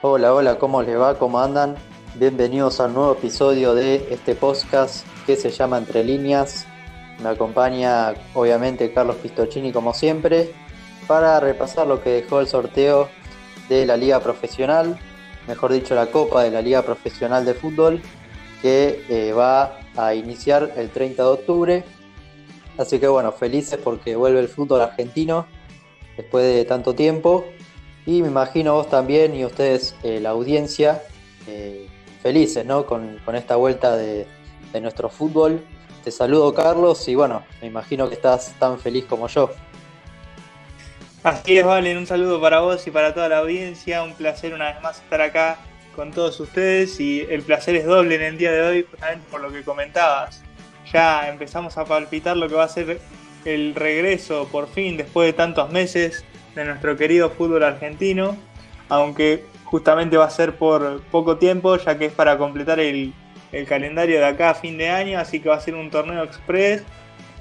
Hola, hola, ¿cómo les va? ¿Cómo andan? Bienvenidos al nuevo episodio de este podcast que se llama Entre Líneas. Me acompaña obviamente Carlos Pistocini como siempre para repasar lo que dejó el sorteo de la Liga Profesional, mejor dicho la Copa de la Liga Profesional de Fútbol, que eh, va a iniciar el 30 de octubre. Así que bueno, felices porque vuelve el fútbol argentino después de tanto tiempo. Y me imagino vos también y ustedes, eh, la audiencia, eh, felices ¿no? con, esta vuelta de, nuestro fútbol. Te saludo Carlos y bueno, me imagino que estás tan feliz como yo. Así es, Valen, un saludo para vos y para toda la audiencia, un placer una vez más estar acá con todos ustedes y el placer es doble en el día de hoy, justamente por lo que comentabas. Ya empezamos a palpitar lo que va a ser el regreso por fin después de tantos meses de nuestro querido fútbol argentino, aunque justamente va a ser por poco tiempo, ya que es para completar el, calendario de acá a fin de año, así que va a ser un torneo express,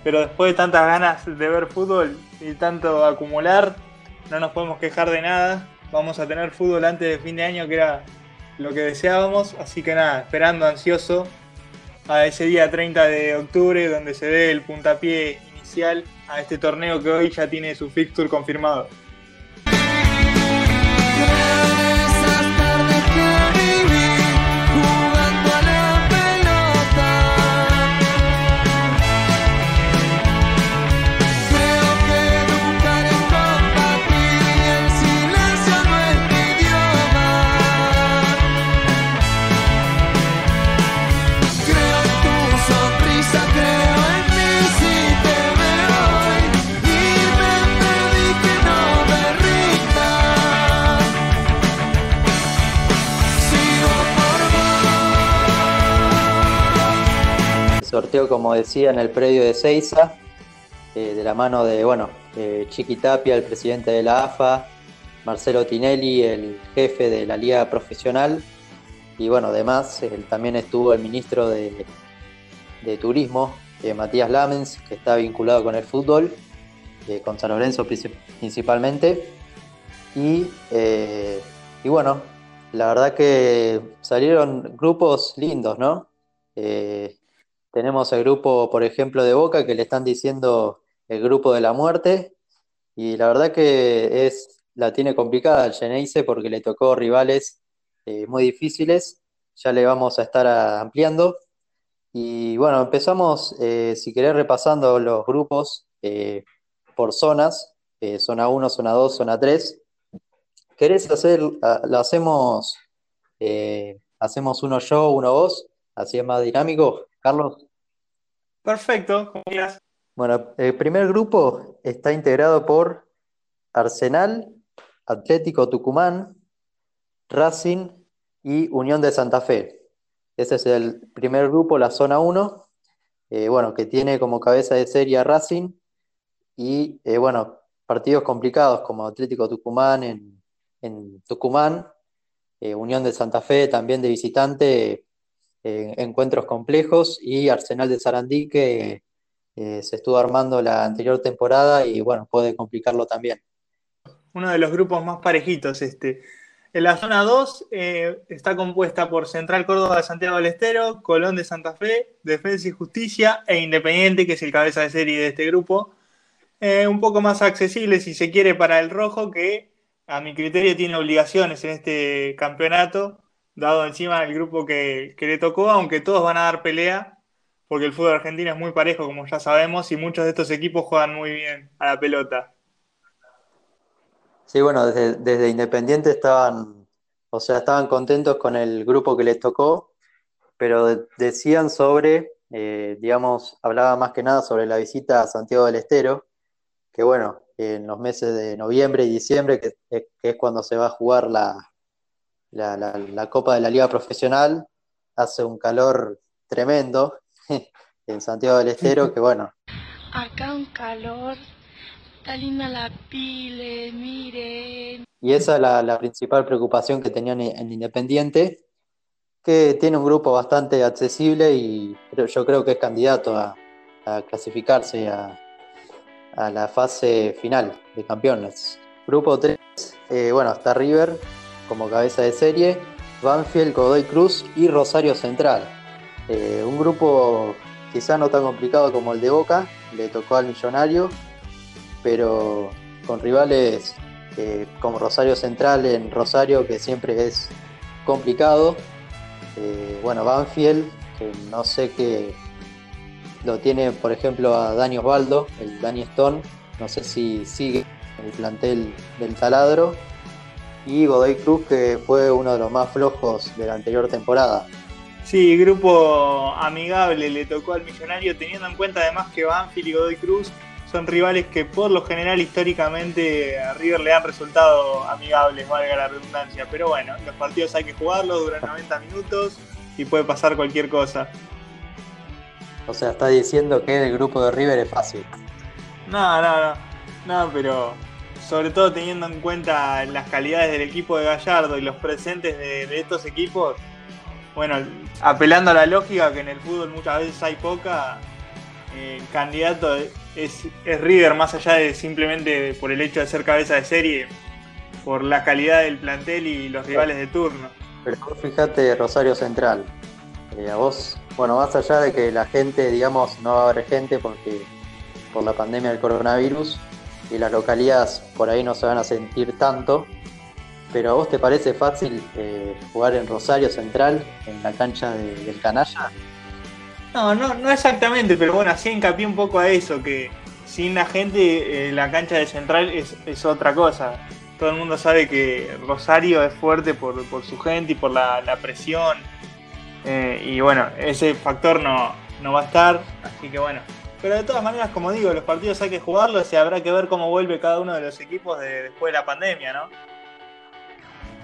pero después de tantas ganas de ver fútbol y tanto acumular, no nos podemos quejar de nada. Vamos a tener fútbol antes de fin de año, que era lo que deseábamos, así que nada, esperando ansioso a ese día 30 de octubre, donde se dé el puntapié inicial a este torneo que hoy ya tiene su fixture confirmado. yeah. Como decía, en el predio de Seiza, eh, de la mano de, bueno, Chiqui Tapia, el presidente de la AFA, Marcelo Tinelli, el jefe de la Liga Profesional, y bueno, además también estuvo el ministro de, Turismo, eh, Matías Lamens, que está vinculado con el fútbol, eh, con San Lorenzo principalmente. Y, y, bueno, la verdad que salieron grupos lindos, ¿no? Tenemos el grupo, por ejemplo, de Boca, que le están diciendo el grupo de la muerte. Y la verdad que es, la tiene complicada el Geneise porque le tocó rivales eh, muy difíciles. Ya le vamos a estar ampliando. Y bueno, empezamos, eh, si querés, repasando los grupos eh, por zonas. zona 1, zona 2, zona 3. ¿Querés hacer, lo hacemos, hacemos uno yo, uno vos? Así es más dinámico. Carlos. Perfecto, Bueno, el primer grupo está integrado por Arsenal, Atlético Tucumán, Racing y Unión de Santa Fe. Ese es el primer grupo, la zona 1, eh, bueno, que tiene como cabeza de serie a Racing y, eh, bueno, partidos complicados como Atlético Tucumán en, Tucumán, eh, Unión de Santa Fe también de visitante eh, encuentros complejos y Arsenal de Sarandí que eh, se estuvo armando la anterior temporada y bueno, puede complicarlo también. Uno de los grupos más parejitos este. En la zona 2 eh, está compuesta por Central Córdoba de Santiago del Estero, Colón de Santa Fe, Defensa y Justicia e Independiente, que es el cabeza de serie de este grupo. un poco más accesible, si se quiere, para el rojo, que a mi criterio tiene obligaciones en este campeonato, dado encima el grupo que, le tocó, aunque todos van a dar pelea, porque el fútbol argentino es muy parejo, como ya sabemos, y muchos de estos equipos juegan muy bien a la pelota. Sí, bueno, desde, Independiente estaban, o sea, estaban contentos con el grupo que les tocó, pero decían sobre, eh, digamos, hablaba más que nada sobre la visita a Santiago del Estero, que bueno, en los meses de noviembre y diciembre, que es cuando se va a jugar la, la, Copa de la Liga Profesional, hace un calor tremendo en Santiago del Estero, que bueno. Acá un calor, está linda la pile, miren. Y esa es la, principal preocupación que tenían en Independiente, que tiene un grupo bastante accesible y yo creo que es candidato a, clasificarse a, la fase final de campeones. Grupo 3, eh, bueno, está River, como cabeza de serie, Banfield, Godoy Cruz y Rosario Central. Eh, un grupo quizá no tan complicado como el de Boca, le tocó al Millonario, pero con rivales eh, como Rosario Central en Rosario, que siempre es complicado. Eh, bueno, Banfield, que no sé qué lo tiene, por ejemplo, a Dani Osvaldo, el Dani Stone, no sé si sigue el plantel del taladro. Y Godoy Cruz, que fue uno de los más flojos de la anterior temporada. Sí, grupo amigable le tocó al millonario, teniendo en cuenta además que Banfield y Godoy Cruz son rivales que por lo general históricamente a River le han resultado amigables, valga la redundancia. Pero bueno, los partidos hay que jugarlos, duran 90 minutos y puede pasar cualquier cosa. O sea, está diciendo que el grupo de River es fácil. No, no, no. No, pero sobre todo teniendo en cuenta las calidades del equipo de Gallardo y los presentes de, estos equipos, bueno, apelando a la lógica que en el fútbol muchas veces hay poca, eh, candidato es, River más allá de simplemente por el hecho de ser cabeza de serie, por la calidad del plantel y los rivales de turno. Pero fíjate Rosario Central, eh, a vos, bueno, más allá de que la gente, digamos, no va a haber gente porque por la pandemia del coronavirus, y las localidades por ahí no se van a sentir tanto. Pero a vos te parece fácil eh, jugar en Rosario Central, en la cancha del Canalla? No, no, no exactamente, pero bueno, así hincapié un poco a eso, que sin la gente eh, la cancha de Central es, otra cosa. Todo el mundo sabe que Rosario es fuerte por, su gente y por la, presión. Eh, y bueno, ese factor no, no va a estar, así que bueno, pero de todas maneras, como digo, los partidos hay que jugarlos y habrá que ver cómo vuelve cada uno de los equipos después de la pandemia, ¿no?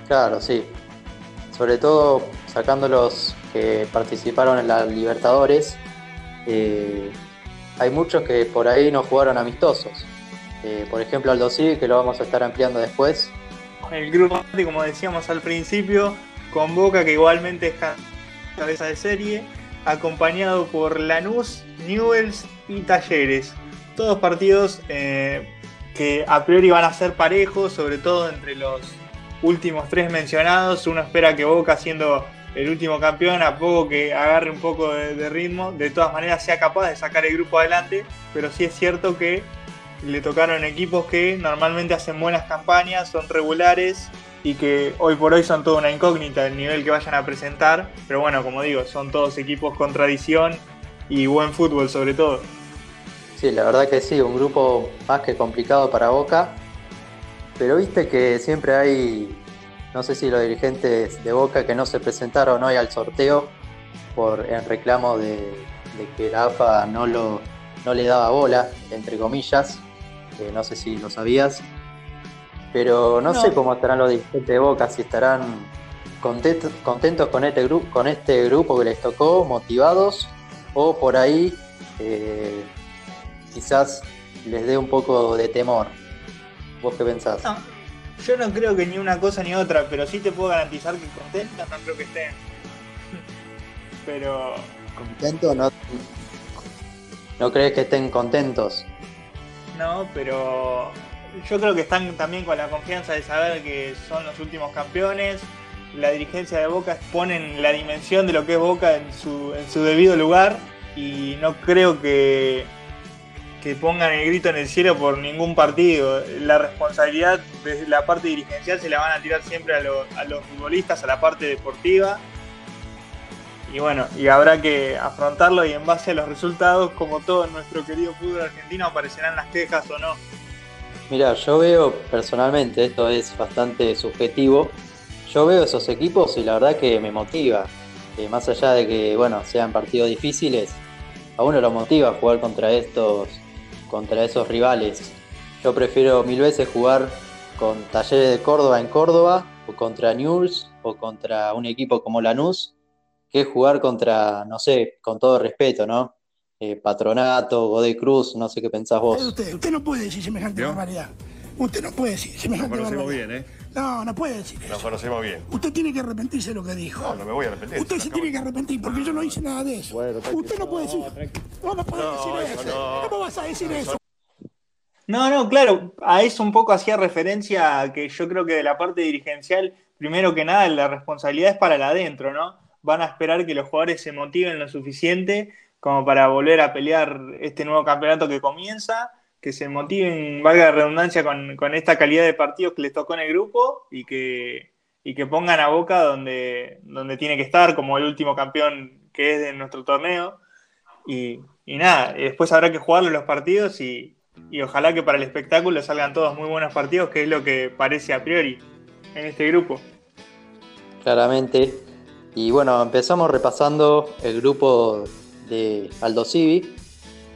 Claro, sí. Sobre todo sacando los que participaron en la Libertadores, eh, hay muchos que por ahí no jugaron amistosos. Eh, por ejemplo, Aldo Civi, que lo vamos a estar ampliando después. El grupo, como decíamos al principio, convoca que igualmente es cabeza de serie, acompañado por Lanús, Newells y Talleres. Todos partidos eh, que a priori van a ser parejos, sobre todo entre los últimos tres mencionados. Uno espera que Boca, siendo el último campeón, a poco que agarre un poco de, ritmo, de todas maneras sea capaz de sacar el grupo adelante. Pero sí es cierto que le tocaron equipos que normalmente hacen buenas campañas, son regulares y que hoy por hoy son toda una incógnita el nivel que vayan a presentar. Pero bueno, como digo, son todos equipos con tradición y buen fútbol sobre todo. Sí, la verdad que sí, un grupo más que complicado para Boca. Pero viste que siempre hay, no sé si los dirigentes de Boca que no se presentaron hoy al sorteo por en reclamo de, que la AFA no, lo, no le daba bola, entre comillas. no sé si lo sabías. Pero no, sé cómo estarán los dirigentes de Boca, si estarán contentos, contentos con, este grupo, con este grupo que les tocó, motivados o por ahí eh, quizás les dé un poco de temor. ¿Vos qué pensás? yo no creo que ni una cosa ni otra, pero sí te puedo garantizar que contentos no creo que estén. pero... ¿Contento no? ¿No crees que estén contentos? No, pero yo creo que están también con la confianza de saber que son los últimos campeones, la dirigencia de Boca ponen la dimensión de lo que es Boca en su, en su debido lugar y no creo que, que pongan el grito en el cielo por ningún partido. La responsabilidad desde la parte dirigencial se la van a tirar siempre a, a los futbolistas, a la parte deportiva. Y bueno, y habrá que afrontarlo y en base a los resultados, como todo nuestro querido fútbol argentino, aparecerán las quejas o no. Mira, yo veo personalmente, esto es bastante subjetivo, yo veo esos equipos y la verdad que me motiva. Eh, más allá de que, bueno, sean partidos difíciles, a uno lo motiva jugar contra estos, contra esos rivales. Yo prefiero mil veces jugar con Talleres de Córdoba en Córdoba, o contra News, o contra un equipo como Lanús, que jugar contra, no sé, con todo respeto, ¿no? Eh, Patronato, Godoy Cruz, no sé qué pensás vos. Usted, usted no puede decir semejante barbaridad. Usted no puede decir semejante Nos conocemos bien, ¿eh? No, no puede decir eso. Nos conocemos bien. Usted tiene que arrepentirse de lo que dijo. No, no me voy a arrepentir. Usted se tiene que arrepentir porque yo no hice nada de eso. Usted no puede decir. No, no puede decir eso. ¿Cómo vas a decir eso? No, no, claro, a eso un poco hacía referencia a que yo creo que de la parte dirigencial primero que nada la responsabilidad es para el adentro, ¿no? Van a esperar que los jugadores se motiven lo suficiente como para volver a pelear este nuevo campeonato que comienza, que se motiven, valga la redundancia, con, esta calidad de partidos que les tocó en el grupo y que, y que pongan a Boca donde, donde tiene que estar, como el último campeón que es de nuestro torneo. Y, y nada, después habrá que jugarlo los partidos y, y ojalá que para el espectáculo salgan todos muy buenos partidos, que es lo que parece a priori en este grupo. Claramente. Y bueno, empezamos repasando el grupo de Aldo Civi,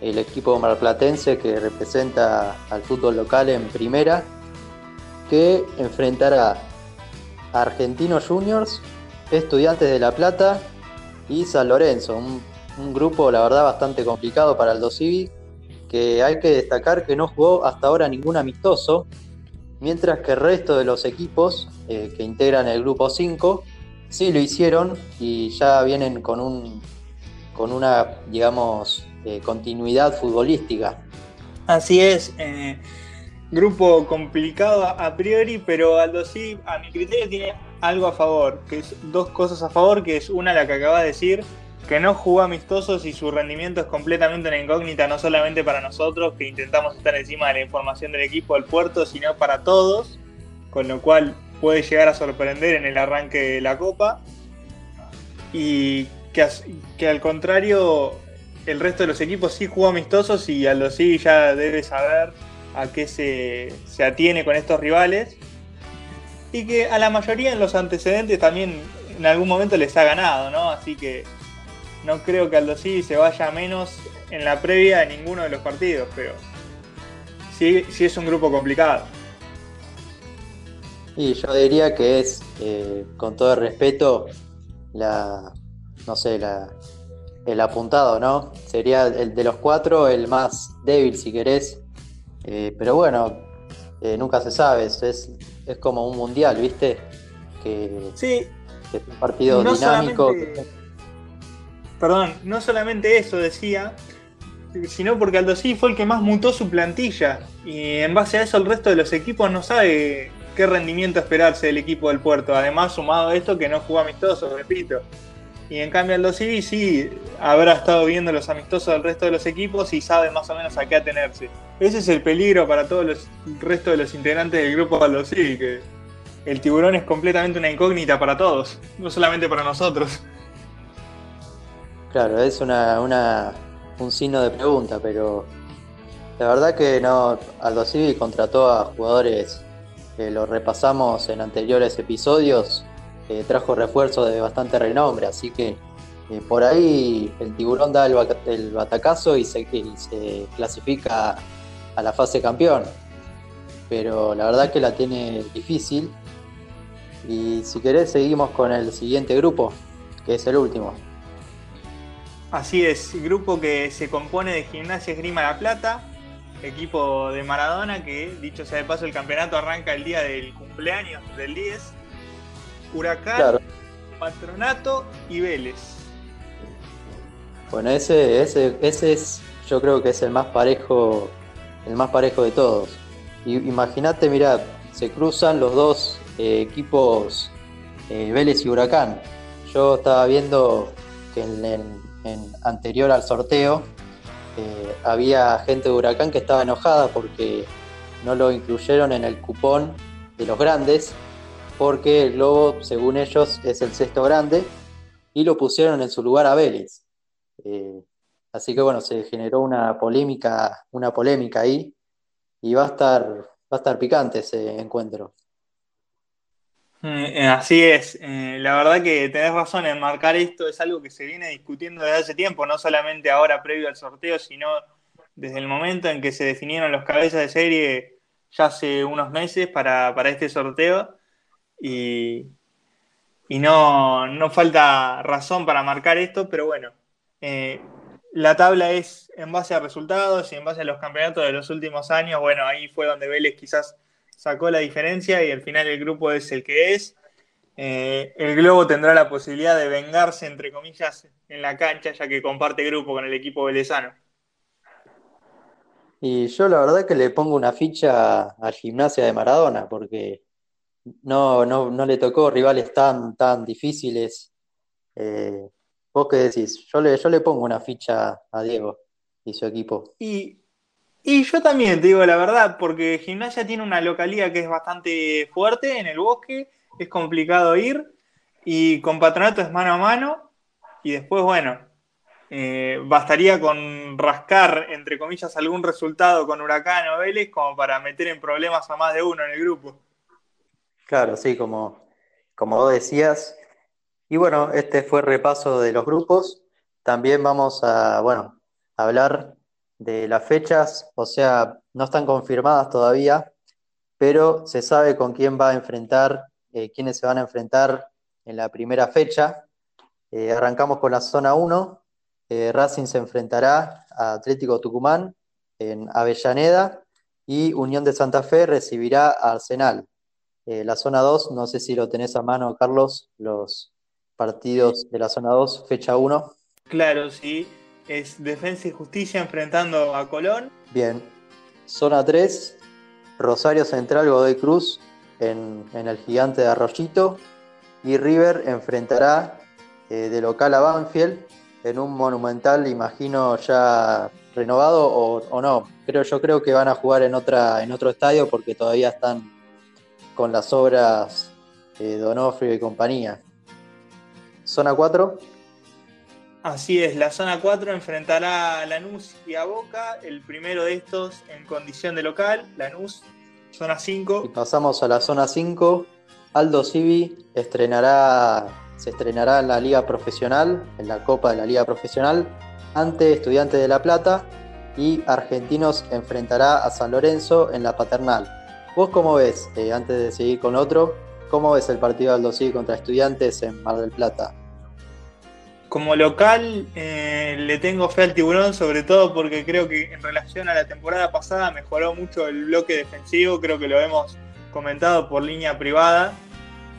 el equipo marplatense que representa al fútbol local en primera, que enfrentará a Argentinos Juniors, Estudiantes de La Plata y San Lorenzo, un, grupo la verdad bastante complicado para Aldo Civi, que hay que destacar que no jugó hasta ahora ningún amistoso, mientras que el resto de los equipos eh, que integran el grupo 5 sí lo hicieron y ya vienen con, un, con una, digamos, continuidad futbolística. Así es, eh, grupo complicado a priori, pero Aldo sí, a mi criterio, tiene algo a favor, que es dos cosas a favor, que es una la que acaba de decir, que no jugó amistosos y su rendimiento es completamente una incógnita, no solamente para nosotros, que intentamos estar encima de la información del equipo del puerto, sino para todos, con lo cual puede llegar a sorprender en el arranque de la Copa. Y que al contrario, el resto de los equipos sí jugó amistosos y Aldo sí ya debe saber a qué se, se atiene con estos rivales. Y que a la mayoría en los antecedentes también en algún momento les ha ganado, ¿no? Así que no creo que Aldo se vaya menos en la previa de ninguno de los partidos, pero sí, sí es un grupo complicado. Y yo diría que es, eh, con todo el respeto, la, no sé, la, el apuntado, ¿no? Sería el de los cuatro el más débil, si querés. Eh, pero bueno, eh, nunca se sabe, es, es como un mundial, ¿viste? Que, sí. es un partido dinámico perdón, no solamente eso decía, sino porque Aldo fue el que más mutó su plantilla. Y en base a eso el resto de los equipos no sabe qué rendimiento esperarse del equipo del puerto. Además, sumado a esto que no jugó amistoso, repito. Y en cambio Aldo Civi sí habrá estado viendo los amistosos del resto de los equipos y sabe más o menos a qué atenerse. Ese es el peligro para todos los restos de los integrantes del grupo Aldo Civi, que el tiburón es completamente una incógnita para todos, no solamente para nosotros. Claro, es una, un signo de pregunta, pero la verdad que no, Aldo Civi contrató a jugadores que lo repasamos en anteriores episodios, trajo refuerzos de bastante renombre, así que eh, por ahí el tiburón da el, batacazo y se, se, clasifica a la fase campeón. Pero la verdad que la tiene difícil. Y si querés seguimos con el siguiente grupo, que es el último. Así es, grupo que se compone de Gimnasia Esgrima La Plata, equipo de Maradona, que dicho sea de paso el campeonato arranca el día del cumpleaños del 10, Huracán, Patronato y Vélez. Bueno, ese, ese, ese es, yo creo que es el más parejo, el más parejo de todos. Imagínate, mira, se cruzan los dos eh, equipos eh, Vélez y Huracán. Yo estaba viendo que en, en anterior al sorteo, eh, había gente de Huracán que estaba enojada porque no lo incluyeron en el cupón de los grandes, porque el Globo, según ellos, es el sexto grande, y lo pusieron en su lugar a Vélez. Eh, así que bueno, se generó una polémica, una polémica ahí, y va a estar, va a estar picante ese encuentro. Eh, así es, eh, la verdad que tenés razón en marcar esto, es algo que se viene discutiendo desde hace tiempo, no solamente ahora previo al sorteo, sino desde el momento en que se definieron los cabezas de serie ya hace unos meses para, este sorteo y, y no, falta razón para marcar esto, pero bueno, eh, la tabla es en base a resultados y en base a los campeonatos de los últimos años, bueno, ahí fue donde Vélez quizás sacó la diferencia y al final el grupo es el que es. Eh, el Globo tendrá la posibilidad de vengarse, entre comillas, en la cancha, ya que comparte grupo con el equipo velezano. Y yo la verdad que le pongo una ficha al gimnasia de Maradona, porque no, no, no le tocó rivales tan, tan difíciles. Eh, ¿Vos qué decís? Yo le, yo le pongo una ficha a Diego y su equipo. Y, y yo también te digo la verdad, porque Gimnasia tiene una localidad que es bastante fuerte en el bosque, es complicado ir, y con Patronato es mano a mano, y después, bueno, eh, bastaría con rascar, entre comillas, algún resultado con Huracán o Vélez como para meter en problemas a más de uno en el grupo. Claro, sí, como, como vos decías. Y bueno, este fue el repaso de los grupos. También vamos a, bueno, hablar de las fechas, o sea, no están confirmadas todavía, pero se sabe con quién va a enfrentar, eh, quiénes se van a enfrentar en la primera fecha. Eh, arrancamos con la zona 1. Eh, Racing se enfrentará a Atlético Tucumán en Avellaneda y Unión de Santa Fe recibirá a Arsenal. Eh, la zona 2, no sé si lo tenés a mano, Carlos, los partidos de la zona 2, fecha 1. Claro, sí. Es Defensa y Justicia enfrentando a Colón. Bien. Zona 3, Rosario Central, Godoy Cruz en, el gigante de Arroyito. Y River enfrentará eh, de local a Banfield en un monumental, imagino ya renovado o, o, no. Pero yo creo que van a jugar en, otra, en otro estadio porque todavía están con las obras de Donofrio y compañía. Zona 4. Así es, la zona 4 enfrentará a Lanús y a Boca, el primero de estos en condición de local, Lanús, zona 5. Y pasamos a la zona 5, Aldo Civi estrenará, se estrenará en la Liga Profesional, en la Copa de la Liga Profesional, ante Estudiantes de La Plata y Argentinos enfrentará a San Lorenzo en la Paternal. ¿Vos cómo ves, eh, antes de seguir con otro, cómo ves el partido de Aldo contra Estudiantes en Mar del Plata? Como local eh, le tengo fe al tiburón, sobre todo porque creo que en relación a la temporada pasada mejoró mucho el bloque defensivo, creo que lo hemos comentado por línea privada,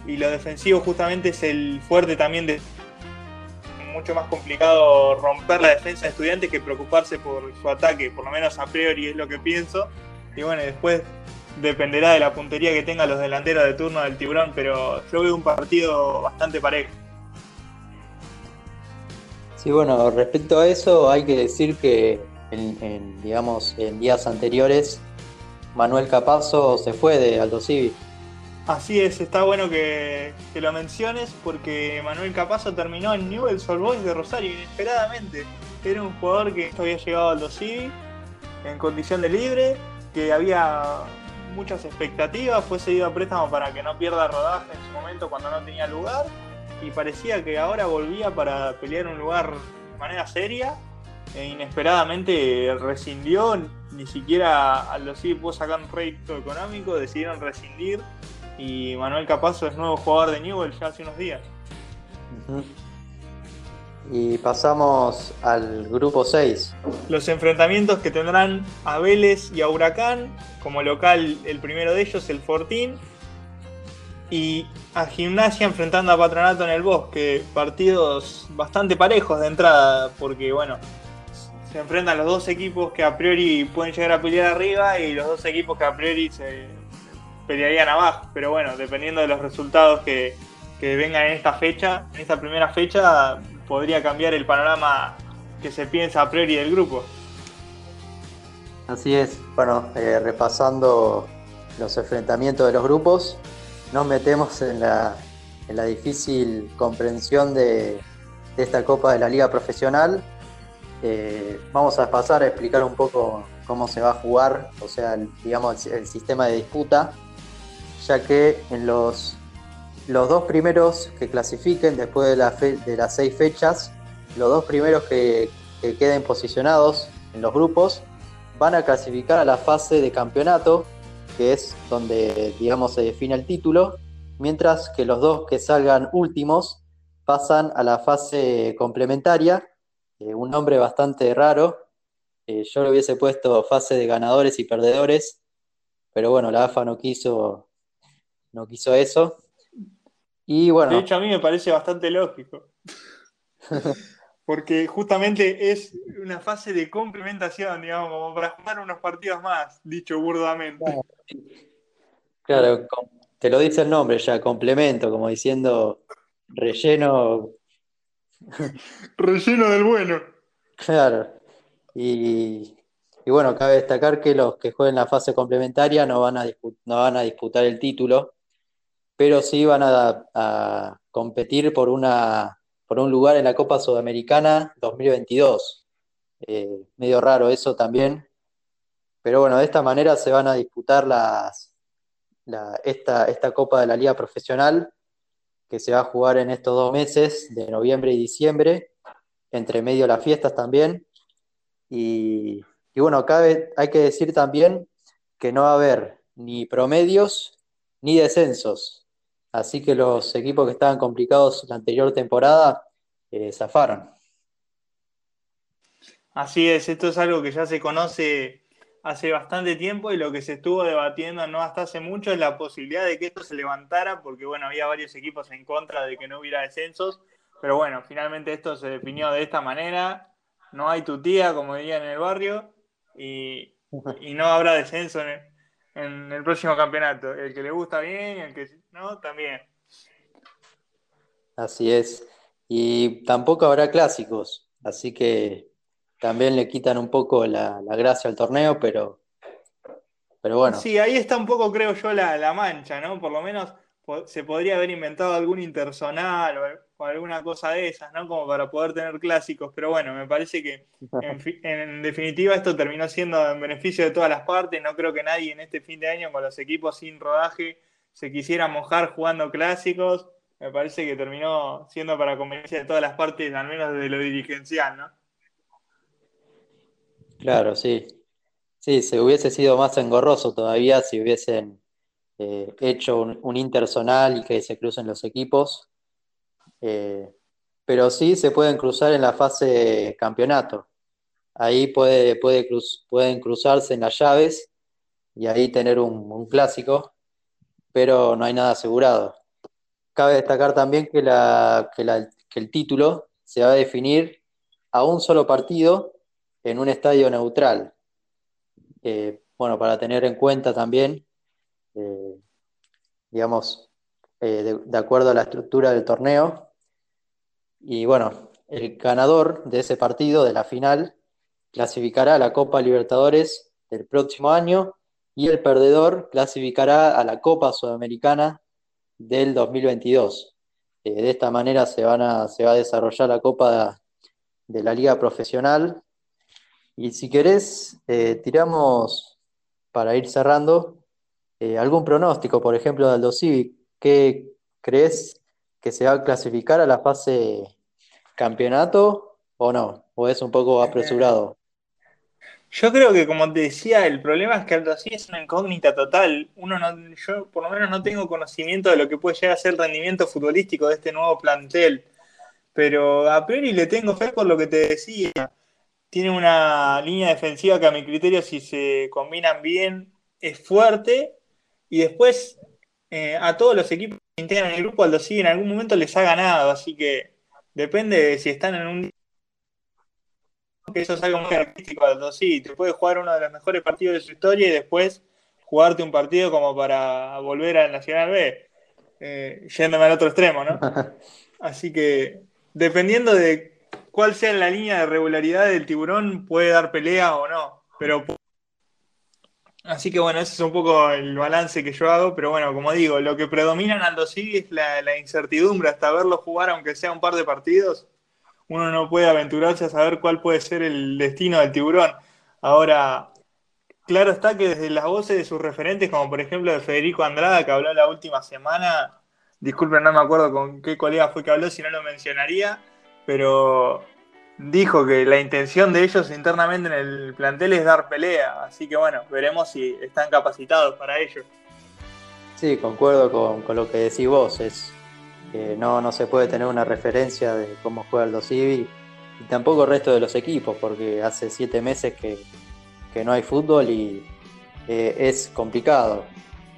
y lo defensivo justamente es el fuerte también de mucho más complicado romper la defensa de estudiantes que preocuparse por su ataque, por lo menos a priori es lo que pienso. Y bueno, después dependerá de la puntería que tengan los delanteros de turno del tiburón, pero yo veo un partido bastante parejo. Sí, bueno, respecto a eso hay que decir que en, digamos, en días anteriores Manuel Capazo se fue de Aldo Civi. Así es, está bueno que, lo menciones porque Manuel Capazo terminó en Newell's Old Boys de Rosario inesperadamente. Era un jugador que había llegado a Aldo Civi en condición de libre, que había muchas expectativas, fue seguido a préstamo para que no pierda rodaje en su momento cuando no tenía lugar y parecía que ahora volvía para pelear un lugar de manera seria e inesperadamente rescindió, ni siquiera a los pudo sacar un económico, decidieron rescindir y Manuel Capazo es nuevo jugador de Newell ya hace unos días. Y pasamos al grupo 6. Los enfrentamientos que tendrán a Vélez y a Huracán, como local el primero de ellos, el Fortín, y a Gimnasia enfrentando a Patronato en el Bosque. Partidos bastante parejos de entrada, porque bueno, se enfrentan los dos equipos que a priori pueden llegar a pelear arriba y los dos equipos que a priori se pelearían abajo. Pero bueno, dependiendo de los resultados que, que vengan en esta fecha, en esta primera fecha, podría cambiar el panorama que se piensa a priori del grupo. Así es, bueno, eh, repasando los enfrentamientos de los grupos, nos metemos en la, difícil comprensión de, esta Copa de la Liga Profesional. Eh, vamos a pasar a explicar un poco cómo se va a jugar, o sea, digamos, el, sistema de disputa, ya que en los los dos primeros que clasifiquen después de, las seis fechas, los dos primeros que, queden posicionados en los grupos, van a clasificar a la fase de campeonato, que es donde, digamos, se define el título, mientras que los dos que salgan últimos pasan a la fase complementaria, eh, un nombre bastante raro. Eh, yo le hubiese puesto fase de ganadores y perdedores, pero bueno, la AFA no quiso, no quiso eso. Y bueno. De hecho, a mí me parece bastante lógico. Porque justamente es una fase de complementación, digamos, como para jugar unos partidos más, dicho burdamente. Claro, te lo dice el nombre ya, complemento, como diciendo relleno. relleno del bueno. Claro. Y, bueno, cabe destacar que los que jueguen la fase complementaria no van a, no van a disputar el título, pero sí van a, competir por, una, por un lugar en la Copa Sudamericana 2022. Eh, medio raro eso también. Pero bueno, de esta manera se van a disputar las, esta, esta Copa de la Liga Profesional que se va a jugar en estos dos meses de noviembre y diciembre, entre medio las fiestas también. Y, bueno, hay que decir también que no va a haber ni promedios ni descensos. Así que los equipos que estaban complicados la anterior temporada eh, zafaron. Así es, esto es algo que ya se conoce hace bastante tiempo y lo que se estuvo debatiendo no hasta hace mucho es la posibilidad de que esto se levantara, porque bueno, había varios equipos en contra de que no hubiera descensos, pero bueno, finalmente esto se definió de esta manera, no hay tu tía, como dirían en el barrio, y, no habrá descenso en en el próximo campeonato. El que le gusta bien, el que no, también. Así es. Y tampoco habrá clásicos, así que también le quitan un poco la, gracia al torneo, pero, pero bueno. Sí, ahí está un poco, creo yo, la, mancha, ¿no? Por lo menos se podría haber inventado algún intersonal o, alguna cosa de esas, ¿no? Como para poder tener clásicos, pero bueno, me parece que en, en, definitiva esto terminó siendo en beneficio de todas las partes, no creo que nadie en este fin de año con los equipos sin rodaje se quisiera mojar jugando clásicos, me parece que terminó siendo para conveniencia de todas las partes, al menos desde lo dirigencial, ¿no? Claro, sí. Sí, se hubiese sido más engorroso todavía si hubiesen eh, hecho un, intersonal y que se crucen los equipos. Eh, pero sí se pueden cruzar en la fase campeonato. Ahí puede, puede pueden cruzarse en las llaves y ahí tener un, clásico, pero no hay nada asegurado. Cabe destacar también que, la, que el título se va a definir a un solo partido en un estadio neutral. Eh, bueno, para tener en cuenta también, eh, digamos, eh, de, acuerdo a la estructura del torneo. Y bueno, el ganador de ese partido, de la final, clasificará a la Copa Libertadores del próximo año y el perdedor clasificará a la Copa Sudamericana del 2022. de esta manera se, a, se va a desarrollar la Copa de la Liga Profesional y si querés, eh, tiramos para ir cerrando eh, algún pronóstico, por ejemplo, de Aldo Civic. ¿Qué crees que se va a clasificar a la fase campeonato o no? ¿O es un poco apresurado? Yo creo que, como te decía, el problema es que Aldo Civic es una incógnita total. Uno no, yo, por lo menos, no tengo conocimiento de lo que puede llegar a ser el rendimiento futbolístico de este nuevo plantel. Pero a priori le tengo fe por lo que te decía tiene una línea defensiva que a mi criterio, si se combinan bien, es fuerte. Y después eh, a todos los equipos que integran el grupo, Aldo sí en algún momento les ha ganado. Así que depende de si están en un. que eso es algo muy artístico, Aldo sí. Te puede jugar uno de los mejores partidos de su historia y después jugarte un partido como para volver al Nacional B. Eh, yéndome al otro extremo, ¿no? Así que dependiendo de cuál sea la línea de regularidad del tiburón, puede dar pelea o no. Pero Así que bueno, ese es un poco el balance que yo hago, pero bueno, como digo, lo que predomina en Aldo Civi es la, incertidumbre hasta verlo jugar, aunque sea un par de partidos, uno no puede aventurarse a saber cuál puede ser el destino del tiburón. Ahora, claro está que desde las voces de sus referentes, como por ejemplo de Federico Andrada, que habló la última semana, disculpen, no me acuerdo con qué colega fue que habló, si no lo mencionaría, pero dijo que la intención de ellos internamente en el plantel es dar pelea, así que bueno, veremos si están capacitados para ello. Sí, concuerdo con, lo que decís vos, es que no, no se puede tener una referencia de cómo juega el Dosivi y tampoco el resto de los equipos, porque hace siete meses que, no hay fútbol y eh, es complicado.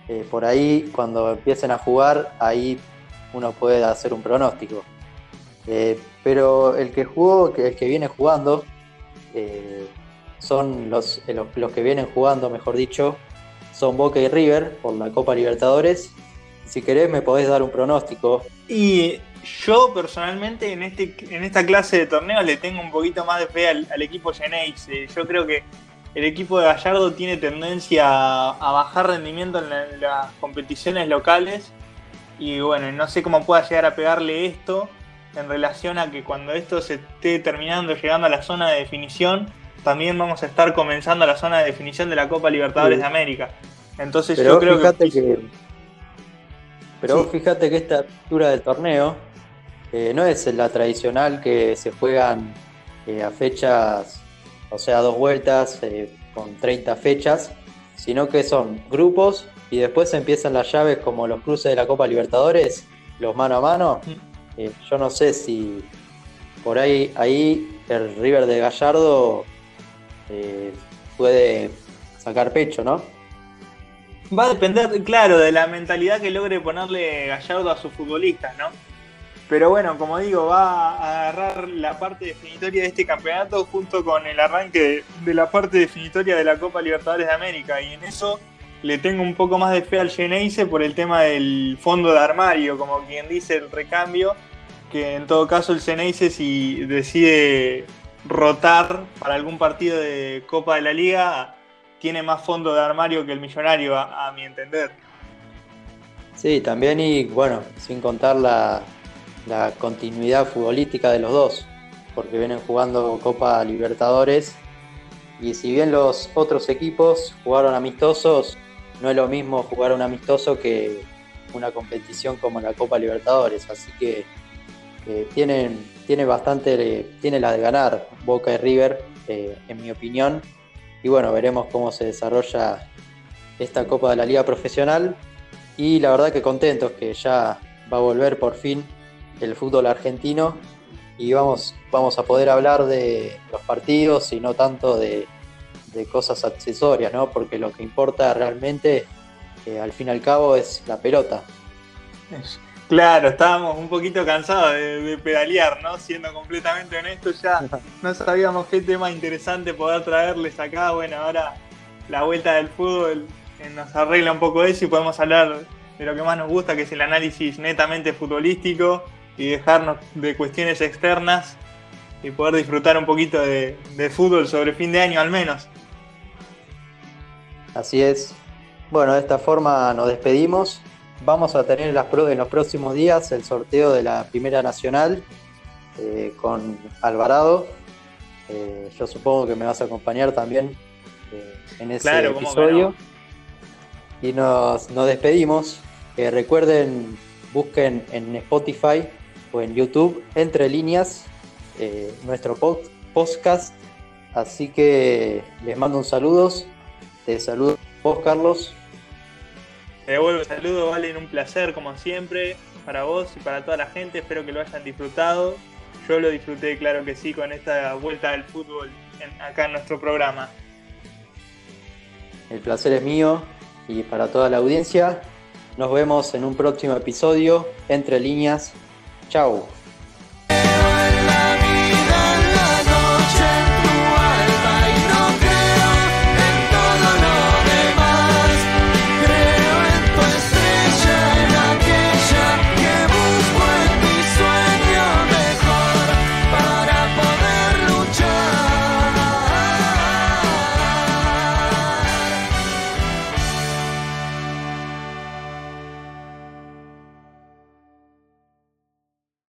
Eh, por ahí, cuando empiecen a jugar, ahí uno puede hacer un pronóstico. Eh, pero el que jugó, el que viene jugando, eh, son eh, los, los, que vienen jugando, mejor dicho, son Boca y River por la Copa Libertadores. si querés me podés dar un pronóstico. Y yo personalmente en, este, en esta clase de torneo le tengo un poquito más de fe al, equipo Geneise. Yo creo que el equipo de Gallardo tiene tendencia a, bajar rendimiento en, las competiciones locales y bueno, no sé cómo pueda llegar a pegarle esto en relación a que cuando esto se esté terminando, llegando a la zona de definición, también vamos a estar comenzando la zona de definición de la Copa Libertadores de América. Entonces yo creo que... Pero fíjate que esta altura del torneo eh, no es la tradicional que se juegan eh, a fechas, o sea, dos vueltas eh, con 30 fechas, sino que son grupos y después empiezan las llaves como los cruces de la Copa Libertadores, los mano a mano. Mm. Yo no sé si por ahí, ahí el River de Gallardo puede sacar pecho, ¿no? Va a depender, claro, de la mentalidad que logre ponerle Gallardo a sus futbolistas, ¿no? Pero bueno, como digo, va a agarrar la parte definitoria de este campeonato junto con el arranque de la parte definitoria de la Copa Libertadores de América. Y en eso le tengo un poco más de fe al Geneise por el tema del fondo de armario, como quien dice, el recambio. Que en todo caso el Geneise si decide rotar para algún partido de Copa de la Liga, tiene más fondo de armario que el millonario, a, mi entender. Sí, también y bueno, sin contar la, continuidad futbolística de los dos, porque vienen jugando Copa Libertadores y si bien los otros equipos jugaron amistosos, no es lo mismo jugar un amistoso que una competición como la Copa Libertadores, así que tienen, tiene bastante, tiene la de ganar Boca y River, eh, en mi opinión, y bueno, veremos cómo se desarrolla esta Copa de la Liga Profesional. Y la verdad que contentos que ya va a volver por fin el fútbol argentino y vamos, vamos a poder hablar de los partidos y no tanto de, cosas accesorias, ¿no? Porque lo que importa realmente, eh, al fin y al cabo, es la pelota. Claro, estábamos un poquito cansados de, pedalear, ¿no? Siendo completamente honestos, ya no sabíamos qué tema interesante poder traerles acá. Bueno, ahora la vuelta del fútbol eh, nos arregla un poco eso y podemos hablar de lo que más nos gusta, que es el análisis netamente futbolístico y dejarnos de cuestiones externas y poder disfrutar un poquito de, de fútbol sobre fin de año al menos. Así es. Bueno, de esta forma nos despedimos vamos a tener en, los próximos días el sorteo de la Primera Nacional eh, con Alvarado. Eh, yo supongo que me vas a acompañar también eh, en ese episodio. Y nos, despedimos. recuerden, busquen en Spotify o en YouTube, entre líneas, nuestro podcast. Así que les mando un saludos. Te saludo vos, Carlos. Te devuelvo el saludo, Valen, un placer como siempre para vos y para toda la gente. Espero que lo hayan disfrutado. Yo lo disfruté, claro que sí, con esta vuelta del fútbol acá en nuestro programa. El placer es mío y para toda la audiencia. Nos vemos en un próximo episodio, Entre líneas. Chao.